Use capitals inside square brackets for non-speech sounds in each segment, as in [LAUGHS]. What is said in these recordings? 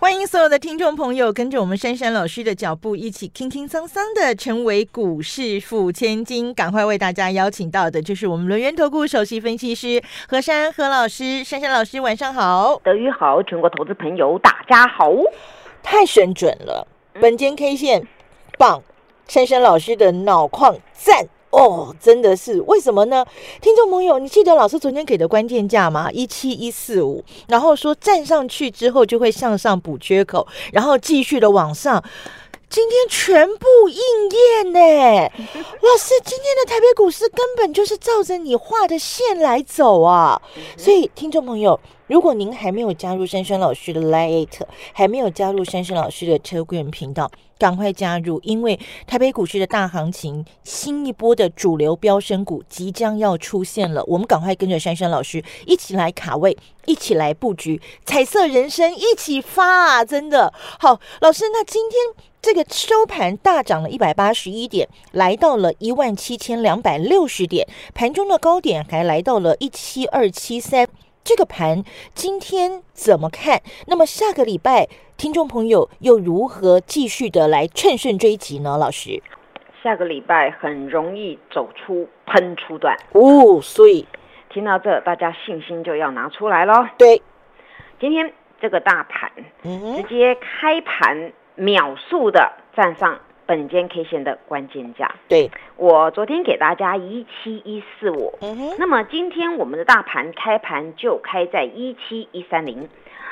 欢迎所有的听众朋友，跟着我们珊珊老师的脚步，一起轻轻桑桑的成为股市富千金。赶快为大家邀请到的，就是我们轮源投顾首席分析师何珊何老师。珊珊老师，晚上好，德语好，全国投资朋友大家好。太神准了，本间 K 线棒，珊珊老师的脑矿赞。哦，真的是为什么呢？听众朋友，你记得老师昨天给的关键价吗？一七一四五，然后说站上去之后就会向上补缺口，然后继续的往上。今天全部应验呢，[LAUGHS] 老师，今天的台北股市根本就是照着你画的线来走啊！所以，听众朋友，如果您还没有加入珊珊老师的 Lite，还没有加入珊珊老师的车贵人频道，赶快加入，因为台北股市的大行情，新一波的主流飙升股即将要出现了，我们赶快跟着珊珊老师一起来卡位，一起来布局，彩色人生一起发啊！真的好，老师，那今天。这个收盘大涨了一百八十一点，来到了一万七千两百六十点，盘中的高点还来到了一七二七三。这个盘今天怎么看？那么下个礼拜听众朋友又如何继续的来趁胜追击呢？老师，下个礼拜很容易走出喷出段哦，所以听到这，大家信心就要拿出来喽。对，今天这个大盘直接开盘。秒速的站上本间 K 线的关键价，对。我昨天给大家一七一四五，那么今天我们的大盘开盘就开在一七一三零，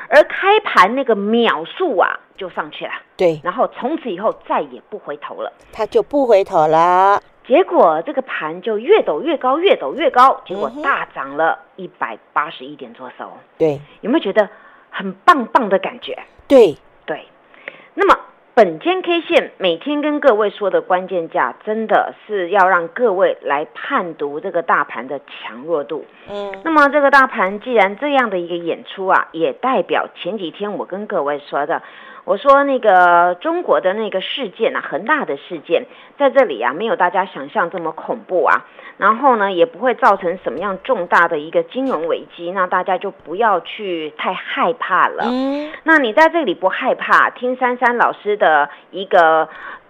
而开盘那个秒数啊就上去了，对，然后从此以后再也不回头了，它就不回头了，结果这个盘就越抖越高，越抖越高，结果大涨了一百八十一点左手，对，有没有觉得很棒棒的感觉？对。对。那么，本间 K 线每天跟各位说的关键价，真的是要让各位来判读这个大盘的强弱度。嗯，那么这个大盘既然这样的一个演出啊，也代表前几天我跟各位说的。我说那个中国的那个事件啊，恒大的事件，在这里啊，没有大家想象这么恐怖啊，然后呢，也不会造成什么样重大的一个金融危机，那大家就不要去太害怕了。嗯，那你在这里不害怕，听珊珊老师的一个。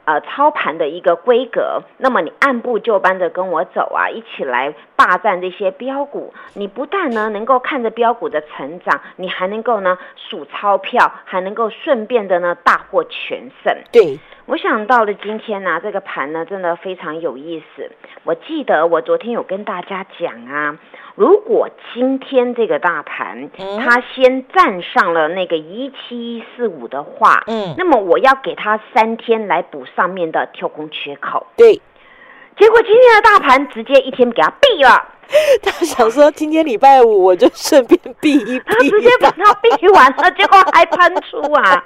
呃，操盘的一个规格，那么你按部就班的跟我走啊，一起来霸占这些标股。你不但呢能够看着标股的成长，你还能够呢数钞票，还能够顺便的呢大获全胜。对。我想到了今天呢，这个盘呢真的非常有意思。我记得我昨天有跟大家讲啊，如果今天这个大盘它先站上了那个一七一四五的话，嗯，那么我要给它三天来补上面的跳空缺口。对，结果今天的大盘直接一天给它闭了。[LAUGHS] 他想说今天礼拜五我就顺便闭一 [LAUGHS] 闭，直接把它闭完了，结果还喷出啊！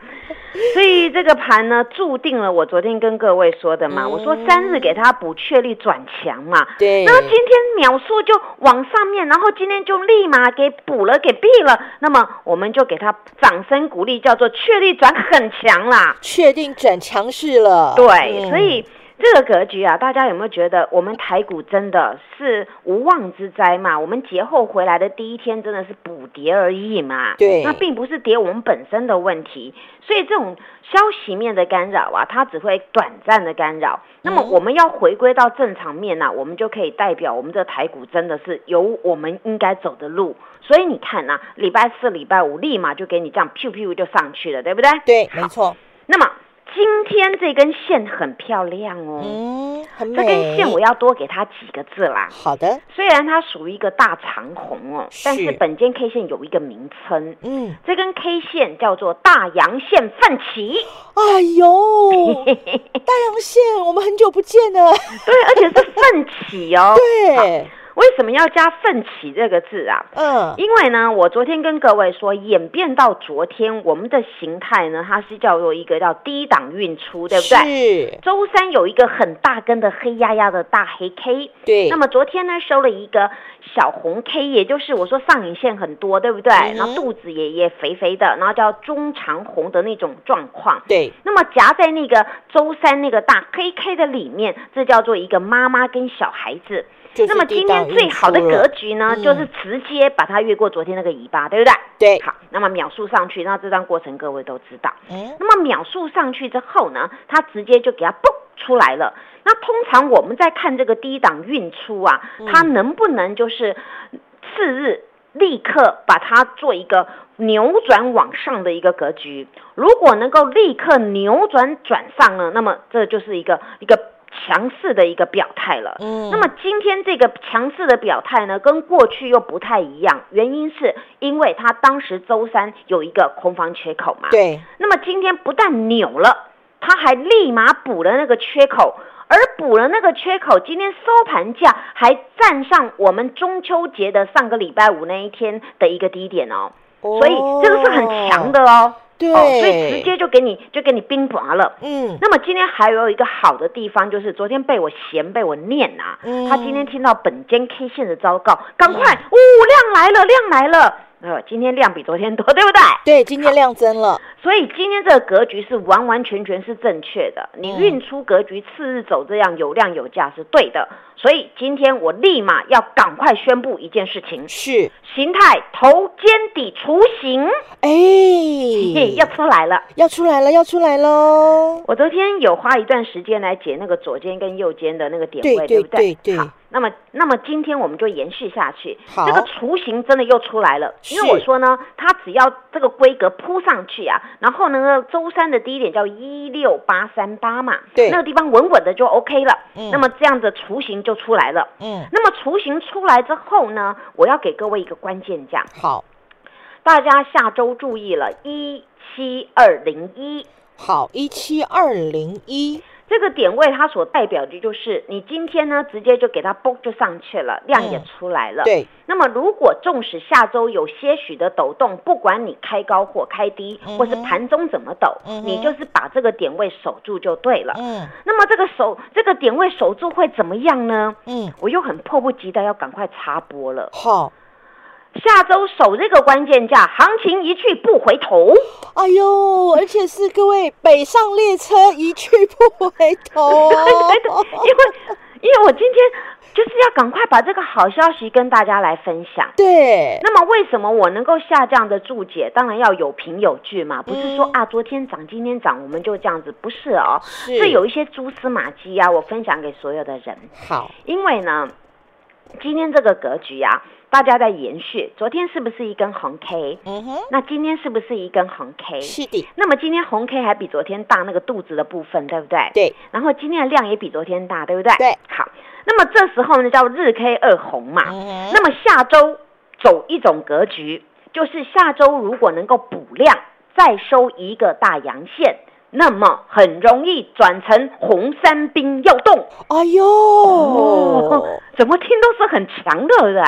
[LAUGHS] 所以这个盘呢，注定了我昨天跟各位说的嘛，我说三日给它补确立转强嘛，对。那么今天秒数就往上面，然后今天就立马给补了，给毙了。那么我们就给它掌声鼓励，叫做确立转很强啦，确定转强势了。对，所以。这个格局啊，大家有没有觉得我们台股真的是无妄之灾嘛？我们节后回来的第一天真的是补跌而已嘛？对，那并不是跌我们本身的问题，所以这种消息面的干扰啊，它只会短暂的干扰。那么我们要回归到正常面呢，我们就可以代表我们这台股真的是有我们应该走的路。所以你看呐，礼拜四、礼拜五立马就给你这样噗噗就上去了，对不对？对，没错。那么。今天这根线很漂亮哦，嗯，很这根线我要多给它几个字啦。好的，虽然它属于一个大长红哦，但是本间 K 线有一个名称，嗯，这根 K 线叫做大阳线奋起。哎呦，[LAUGHS] 大阳线，我们很久不见了。对，而且是奋起哦。对。为什么要加奋起这个字啊？嗯，因为呢，我昨天跟各位说，演变到昨天，我们的形态呢，它是叫做一个叫低档运出，对不对？是。周三有一个很大根的黑压压的大黑 K，对。那么昨天呢，收了一个小红 K，也就是我说上影线很多，对不对？然后肚子也也肥肥的，然后叫中长红的那种状况。对。那么夹在那个周三那个大黑 K 的里面，这叫做一个妈妈跟小孩子。那么今天最好的格局呢，就是直接把它越过昨天那个尾巴，对不对？对。好，那么秒数上去，那这段过程各位都知道。嗯。那么秒数上去之后呢，它直接就给它蹦出来了。那通常我们在看这个低档运出啊，它能不能就是次日立刻把它做一个扭转往上的一个格局？如果能够立刻扭转转上呢，那么这就是一个一个。强势的一个表态了，嗯，那么今天这个强势的表态呢，跟过去又不太一样，原因是因为它当时周三有一个空方缺口嘛，对，那么今天不但扭了，它还立马补了那个缺口，而补了那个缺口，今天收盘价还站上我们中秋节的上个礼拜五那一天的一个低点哦，所以这个是很强的哦。哦，所以直接就给你就给你冰拔了。嗯，那么今天还有一个好的地方，就是昨天被我嫌被我念啊，他今天听到本间 K 线的昭告，赶快，哦，量来了，量来了。呃，今天量比昨天多，[LAUGHS] 对不对？对，今天量增了。所以今天这个格局是完完全全是正确的。你运出格局，次日走这样有量有价是对的。所以今天我立马要赶快宣布一件事情：是形态头肩底雏形，哎，要出来了，要出来了，要出来喽！我昨天有花一段时间来解那个左肩跟右肩的那个点位，对不对？对对。那么，那么今天我们就延续下去。好，这个雏形真的又出来了。因为我说呢，它只要这个规格铺上去啊，然后呢，周三的低点叫一六八三八嘛，对，那个地方稳稳的就 OK 了。嗯，那么这样的雏形就出来了。嗯，那么雏形出来之后呢，我要给各位一个关键价。好，大家下周注意了，一七二零一。好，一七二零一。这个点位它所代表的就是你今天呢，直接就给它嘣就上去了，量也出来了。对。那么如果纵使下周有些许的抖动，不管你开高或开低，或是盘中怎么抖，你就是把这个点位守住就对了。嗯。那么这个守这个点位守住会怎么样呢？嗯。我又很迫不及待要赶快插播了。好。下周守这个关键价，行情一去不回头。哎呦，而且是各位北上列车一去不回头。[LAUGHS] 因为因为我今天就是要赶快把这个好消息跟大家来分享。对。那么为什么我能够下这样的注解？当然要有凭有据嘛，不是说啊昨天涨今天涨我们就这样子，不是哦。是有一些蛛丝马迹啊，我分享给所有的人。好。因为呢，今天这个格局啊。大家在延续，昨天是不是一根红 K？嗯哼，那今天是不是一根红 K？是的。那么今天红 K 还比昨天大那个肚子的部分，对不对？对。然后今天的量也比昨天大，对不对？对。好，那么这时候呢叫日 K 二红嘛。嗯那么下周走一种格局，就是下周如果能够补量，再收一个大阳线。那么很容易转成红三兵要动，哎呦，怎么听都是很强的，对不对？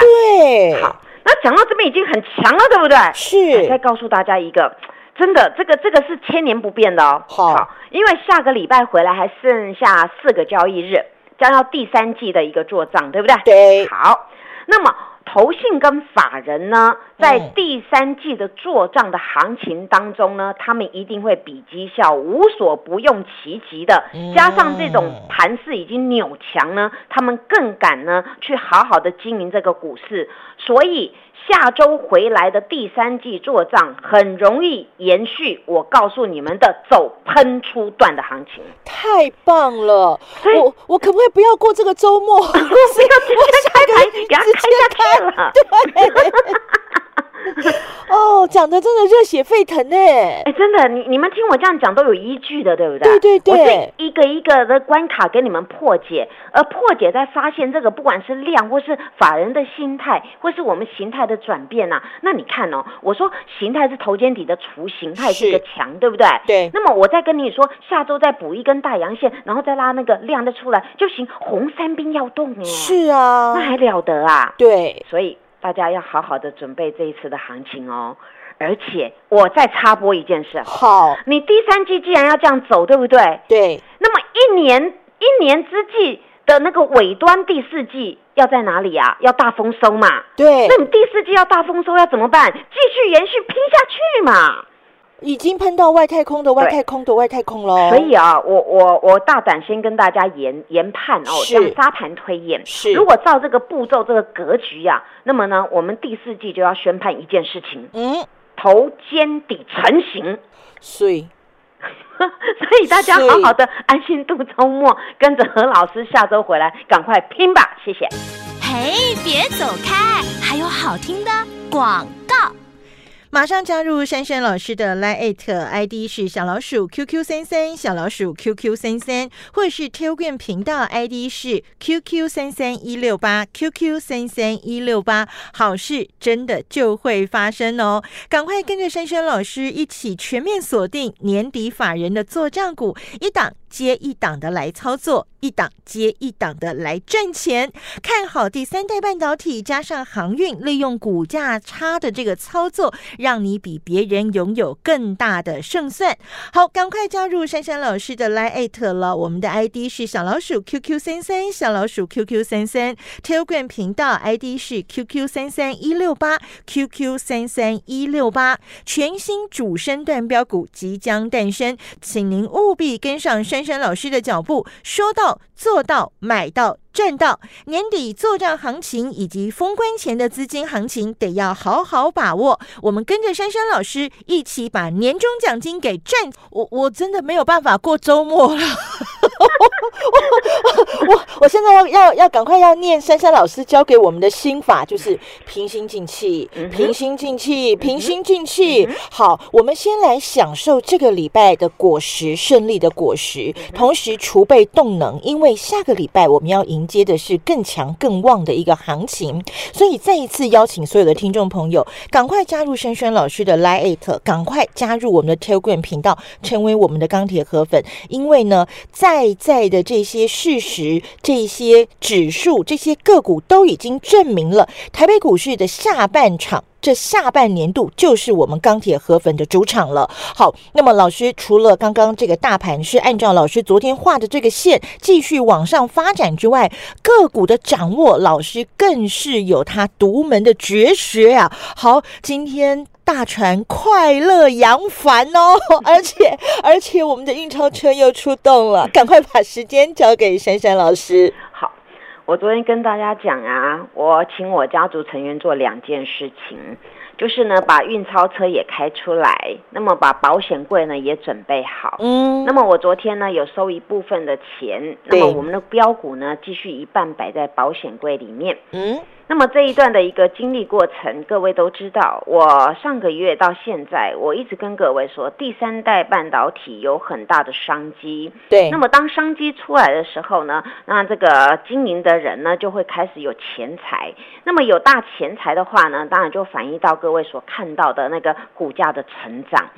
对。好，那讲到这边已经很强了，对不对？是。再告诉大家一个，真的，这个这个是千年不变的哦。好，因为下个礼拜回来还剩下四个交易日，将要第三季的一个做账，对不对？对。好，那么。投信跟法人呢，在第三季的做账的行情当中呢，他们一定会比绩效无所不用其极的，加上这种盘势已经扭强呢，他们更敢呢去好好的经营这个股市，所以。下周回来的第三季做账很容易延续，我告诉你们的走喷出段的行情，太棒了！我我可不可以不要过这个周末？[LAUGHS] 不要直接开盘，给他开下去了。[LAUGHS] 对。哦，[LAUGHS] 哦，讲的真的热血沸腾呢！哎，真的，你你们听我这样讲都有依据的，对不对？对对对，我是一个一个的关卡给你们破解，而破解在发现这个不管是量或是法人的心态，或是我们形态的转变呐，那你看哦，我说形态是头肩底的雏形态是一个强，对不对？对。那么我再跟你说，下周再补一根大阳线，然后再拉那个量的出来就行。红三兵要动哦，是啊，那还了得啊？对，所以。大家要好好的准备这一次的行情哦，而且我再插播一件事。好，你第三季既然要这样走，对不对？对。那么一年一年之计的那个尾端，第四季要在哪里啊？要大丰收嘛？对。那你第四季要大丰收要怎么办？继续延续拼下去嘛？已经喷到外太空的外太空的外太空了，所以啊，我我我大胆先跟大家研研判哦，像沙盘推演，是。如果照这个步骤这个格局呀，那么呢，我们第四季就要宣判一件事情，嗯，头肩底成型，所以 [LAUGHS] 所以大家好好的安心度周末，跟着何老师下周回来，赶快拼吧，谢谢。嘿，别走开，还有好听的广告。马上加入珊珊老师的 Line ID 是小老鼠 QQ 三三小老鼠 QQ 三三，或是 Telegram 频道 ID 是 QQ 三三一六八 QQ 三三一六八，好事真的就会发生哦！赶快跟着珊珊老师一起全面锁定年底法人的做账股，一档接一档的来操作。一档接一档的来赚钱，看好第三代半导体加上航运，利用股价差的这个操作，让你比别人拥有更大的胜算。好，赶快加入珊珊老师的 Line 了，我们的 ID 是小老鼠 QQ 三三，小老鼠 QQ 三三，Telegram 频道 ID 是 QQ 三三一六八，QQ 三三一六八，全新主升段标股即将诞生，请您务必跟上珊珊珊老师的脚步。说到。做到买到赚到，年底做账行情以及封关前的资金行情得要好好把握。我们跟着珊珊老师一起把年终奖金给赚。我我真的没有办法过周末了。[LAUGHS] 我我现在要要要赶快要念珊珊老师教给我们的心法，就是平心静气，平心静气，平心静气。好，我们先来享受这个礼拜的果实，胜利的果实，同时储备动能，因为下个礼拜我们要迎接的是更强更旺的一个行情。所以再一次邀请所有的听众朋友，赶快加入珊珊老师的 Lite，赶快加入我们的 Telegram 频道，成为我们的钢铁河粉。因为呢，在内在的这些事实、这些指数、这些个股都已经证明了，台北股市的下半场，这下半年度就是我们钢铁河粉的主场了。好，那么老师除了刚刚这个大盘是按照老师昨天画的这个线继续往上发展之外，个股的掌握，老师更是有他独门的绝学啊。好，今天。大船快乐扬帆哦，[LAUGHS] 而且而且我们的运钞车又出动了，赶快把时间交给珊珊老师。好，我昨天跟大家讲啊，我请我家族成员做两件事情，就是呢把运钞车也开出来，那么把保险柜呢也准备好。嗯，那么我昨天呢有收一部分的钱，那么我们的标股呢继续一半摆在保险柜里面。嗯。那么这一段的一个经历过程，各位都知道。我上个月到现在，我一直跟各位说，第三代半导体有很大的商机。对。那么当商机出来的时候呢，那这个经营的人呢，就会开始有钱财。那么有大钱财的话呢，当然就反映到各位所看到的那个股价的成长。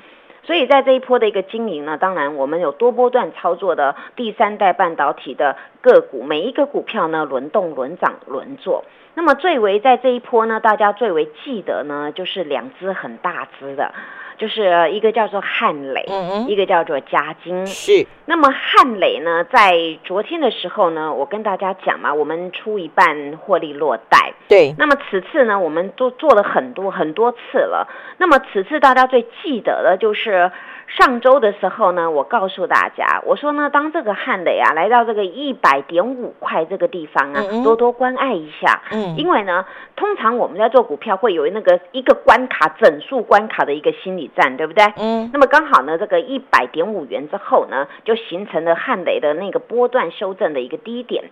所以在这一波的一个经营呢，当然我们有多波段操作的第三代半导体的个股，每一个股票呢轮动、轮涨、轮做。那么最为在这一波呢，大家最为记得呢，就是两只很大只的。就是一个叫做汉磊，嗯一个叫做嘉金。是。那么汉磊呢，在昨天的时候呢，我跟大家讲嘛，我们出一半获利落袋。对。那么此次呢，我们都做了很多很多次了。那么此次大家最记得的就是。上周的时候呢，我告诉大家，我说呢，当这个汉雷啊来到这个一百点五块这个地方啊，多多关爱一下。嗯，因为呢，通常我们在做股票会有那个一个关卡整数关卡的一个心理战，对不对？嗯，那么刚好呢，这个一百点五元之后呢，就形成了汉雷的那个波段修正的一个低点。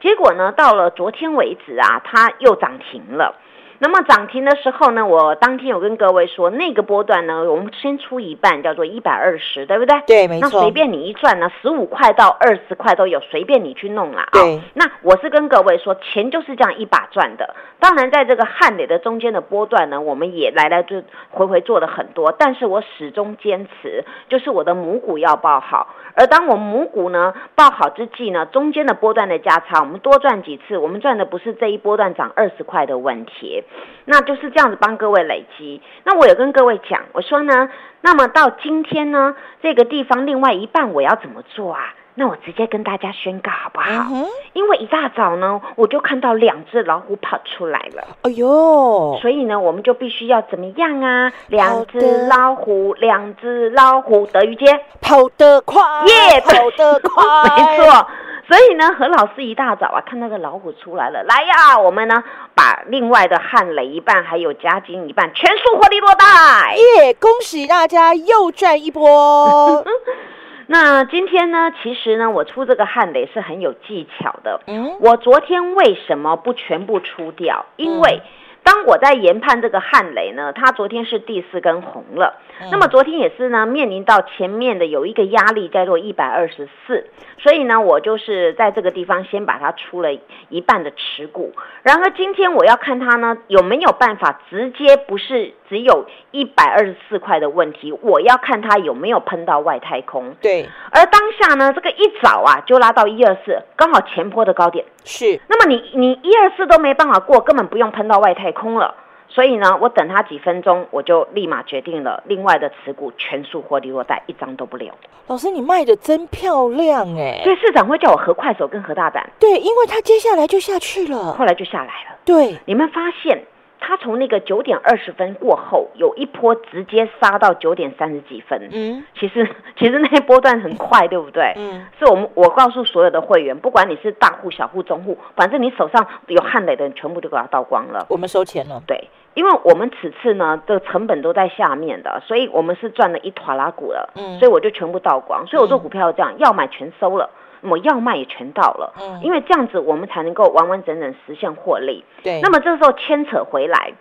结果呢，到了昨天为止啊，它又涨停了。那么涨停的时候呢，我当天有跟各位说，那个波段呢，我们先出一半，叫做一百二十，对不对？对，没错。那随便你一赚呢，十五块到二十块都有，随便你去弄啦。对。那我是跟各位说，钱就是这样一把赚的。当然，在这个汉磊的中间的波段呢，我们也来来就回回做了很多，但是我始终坚持，就是我的母股要报好。而当我母股呢报好之际呢，中间的波段的价差，我们多赚几次，我们赚的不是这一波段涨二十块的问题，那就是这样子帮各位累积。那我有跟各位讲，我说呢，那么到今天呢，这个地方另外一半我要怎么做啊？那我直接跟大家宣告好不好？因为一大早呢，我就看到两只老虎跑出来了。哎呦！所以呢，我们就必须要怎么样啊？两只老虎，两只老虎，德语街跑得快，耶，跑得 [LAUGHS] 快，没错。所以呢，何老师一大早啊，看那个老虎出来了，来呀，我们呢把另外的汉雷一半，还有嘉金一半，全数获利落袋，耶！恭喜大家又赚一波。[LAUGHS] [LAUGHS] 那今天呢？其实呢，我出这个汉雷是很有技巧的。嗯，我昨天为什么不全部出掉？因为。当我在研判这个汉雷呢，它昨天是第四根红了，那么昨天也是呢，面临到前面的有一个压力叫做一百二十四，所以呢，我就是在这个地方先把它出了一半的持股。然而今天我要看它呢有没有办法直接不是只有一百二十四块的问题，我要看它有没有喷到外太空。对，而当下呢，这个一早啊就拉到一二四，刚好前坡的高点。是，那么你你一二四都没办法过，根本不用喷到外太空了。所以呢，我等他几分钟，我就立马决定了，另外的持股全数获利落袋，一张都不留。老师，你卖的真漂亮哎！所以市长会叫我合快手跟合大胆。对，因为他接下来就下去了，后来就下来了。对，你们发现？它从那个九点二十分过后，有一波直接杀到九点三十几分。嗯，其实 [LAUGHS] 其实那一波段很快，对不对？嗯，是我们我告诉所有的会员，不管你是大户、小户、中户，反正你手上有汉雷的，全部都给它倒光了。我们收钱了。对，因为我们此次呢的成本都在下面的，所以我们是赚了一坨拉股了。嗯，所以我就全部倒光。所以我做股票这样，要买全收了。我要卖也全到了，嗯，因为这样子我们才能够完完整整实现获利。对，那么这时候牵扯回来，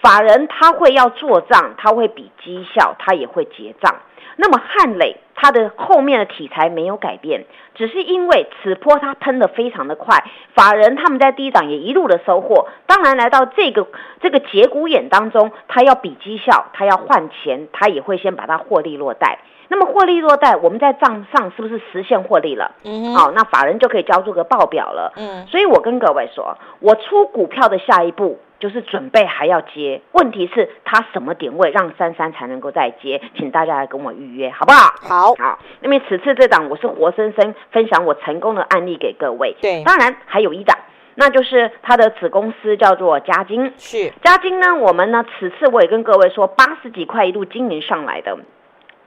法人他会要做账，他会比绩效，他也会结账。那么汉磊它的后面的题材没有改变，只是因为此波它喷的非常的快，法人他们在低档也一路的收获。当然来到这个这个节骨眼当中，他要比绩效，他要换钱，他也会先把它获利落袋。那么获利落袋，我们在账上是不是实现获利了？嗯，好，那法人就可以交出个报表了。嗯，所以我跟各位说，我出股票的下一步就是准备还要接，问题是它什么点位让珊珊才能够再接？请大家来跟我预约，好不好？好，好。那么此次这档我是活生生分享我成功的案例给各位。对，当然还有一档，那就是它的子公司叫做嘉金。是嘉金呢，我们呢此次我也跟各位说，八十几块一路经营上来的。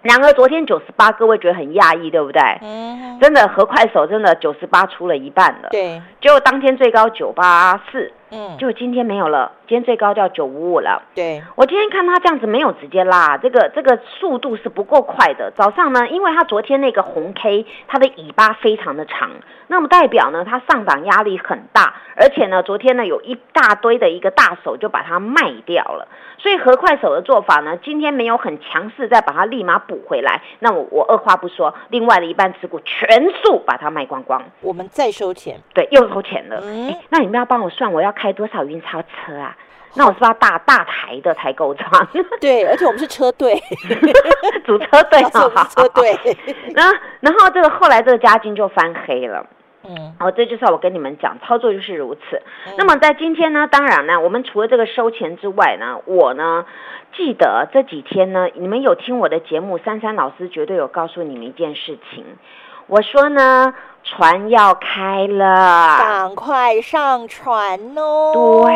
然而昨天九十八，各位觉得很讶异，对不对？嗯，真的，和快手真的九十八出了一半了。对，就当天最高九八四，嗯，就今天没有了。今天最高掉九五五了。对，我今天看它这样子没有直接拉，这个这个速度是不够快的。早上呢，因为它昨天那个红 K，它的尾巴非常的长，那么代表呢它上涨压力很大，而且呢昨天呢有一大堆的一个大手就把它卖掉了。所以和快手的做法呢，今天没有很强势再把它立马补回来。那我我二话不说，另外的一半持股全数把它卖光光。我们再收钱，对，又收钱了。嗯，那你们要帮我算，我要开多少运钞车啊？那我是要大大台的才够装。对，而且我们是车队，[LAUGHS] 组车队，车队。[LAUGHS] 然后，然后这个后来这个家境就翻黑了。嗯，好，这就是我跟你们讲，操作就是如此。那么在今天呢，当然呢，我们除了这个收钱之外呢，我呢记得这几天呢，你们有听我的节目，珊珊老师绝对有告诉你们一件事情。我说呢，船要开了，赶快上船哦！对，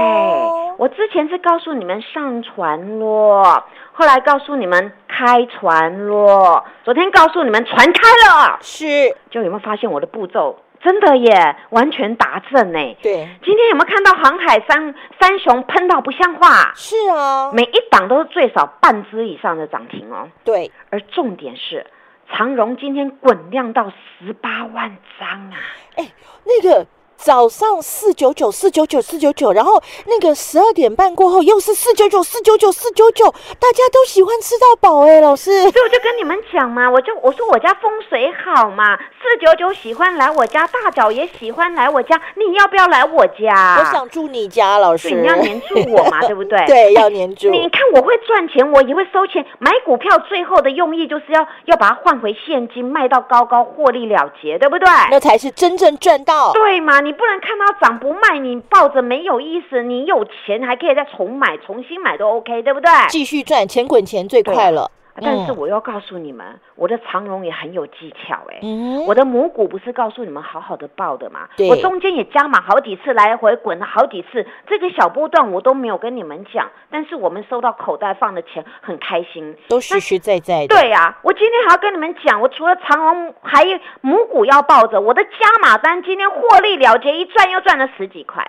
我之前是告诉你们上船咯，后来告诉你们开船咯，昨天告诉你们船开了，是，就有没有发现我的步骤真的耶，完全达正呢？对，今天有没有看到航海三三雄喷到不像话？是啊，每一档都是最少半只以上的涨停哦。对，而重点是。长荣今天滚量到十八万张啊！哎，那个早上四九九四九九四九九，然后那个十二点半过后又是四九九四九九四九九，大家都喜欢吃到饱哎，老师。所以我就跟你们讲嘛，我就我说我家风水好嘛，四九九喜欢来我家，大脚也喜欢来我家，你要不要来我家？我想住你家，老师。你要黏住我嘛，[LAUGHS] 对不对？对，要黏住。你看我会赚钱，我也会收钱。买股票最后的用意就是要要把它换回现金，卖到高高获利了结，对不对？那才是真正赚到。对嘛？你不能看到涨不卖，你抱着没有意思。你有钱还可以再重买，重新买都 OK，对不对？继续赚钱滚钱最快了。但是我要告诉你们，我的长龙也很有技巧哎。我的母股不是告诉你们好好的抱的吗？我中间也加码好几次，来回滚了好几次。这个小波段我都没有跟你们讲，但是我们收到口袋放的钱很开心，都实实在在的。对呀，我今天还要跟你们讲，我除了长龙，还有母股要抱着，我的加码单今天获利了结，一赚又赚了十几块。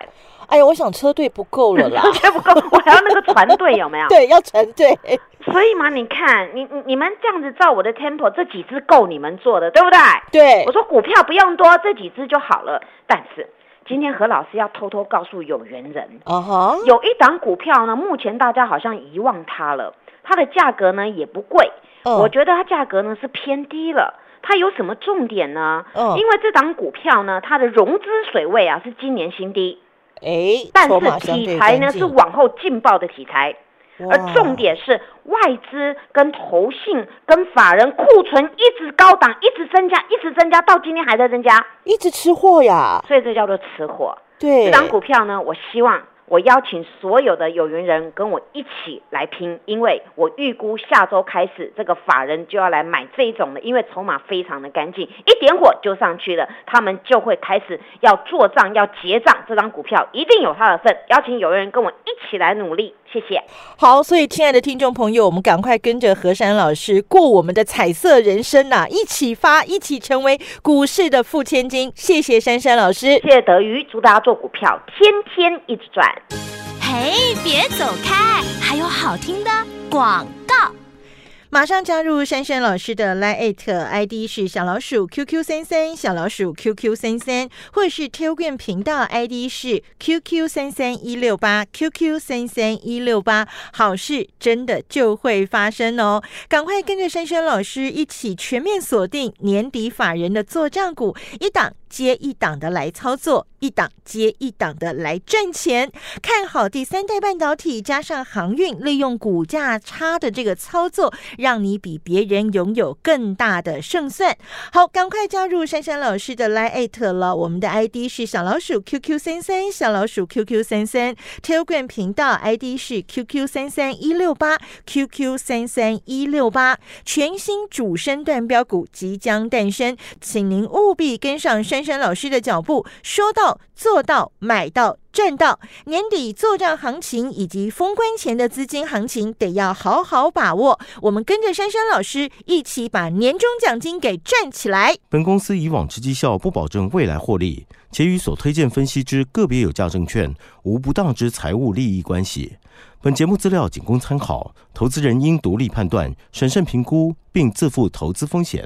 哎呀，我想车队不够了啦，[LAUGHS] 车队不够，我还要那个船队有没有？[LAUGHS] 对，要船队。所以嘛，你看，你你你们这样子照我的 tempo，这几只够你们做的，对不对？对。我说股票不用多，这几只就好了。但是今天何老师要偷偷告诉有缘人，哦哈，有一档股票呢，目前大家好像遗忘它了，它的价格呢也不贵，我觉得它价格呢是偏低了。它有什么重点呢？嗯，因为这档股票呢，它的融资水位啊是今年新低。哎，但是题材呢是往后劲爆的题材，而重点是外资跟投信跟法人库存一直高档，一直增加，一直增加，到今天还在增加，一直吃货呀，所以这叫做吃货。对，这档股票呢，我希望。我邀请所有的有缘人跟我一起来拼，因为我预估下周开始，这个法人就要来买这一种的，因为筹码非常的干净，一点火就上去了，他们就会开始要做账、要结账，这张股票一定有他的份。邀请有缘人跟我一起来努力，谢谢。好，所以亲爱的听众朋友，我们赶快跟着何山老师过我们的彩色人生呐，一起发，一起成为股市的富千金。谢谢珊珊老师，谢谢德瑜，祝大家做股票天天一直赚。嘿，别走开！还有好听的广告。马上加入珊珊老师的 Line ID 是小老鼠 QQ 三三小老鼠 QQ 三三，或是 Telegram 频道 ID 是 QQ 三三一六八 QQ 三三一六八，好事真的就会发生哦！赶快跟着珊珊老师一起全面锁定年底法人的做账股，一档接一档的来操作，一档接一档的来赚钱。看好第三代半导体加上航运，利用股价差的这个操作。让你比别人拥有更大的胜算。好，赶快加入珊珊老师的 Line 了。我们的 ID 是小老鼠 QQ 三三，小老鼠 QQ 三三。Telegram 频道 ID 是 QQ 三三一六八，QQ 三三一六八。全新主升段标股即将诞生，请您务必跟上珊珊老师的脚步，说到做到，买到。赚到年底做账行情以及封关前的资金行情，得要好好把握。我们跟着珊珊老师一起把年终奖金给赚起来。本公司以往之绩效不保证未来获利，且与所推荐分析之个别有价证券无不当之财务利益关系。本节目资料仅供参考，投资人应独立判断、审慎评估，并自负投资风险。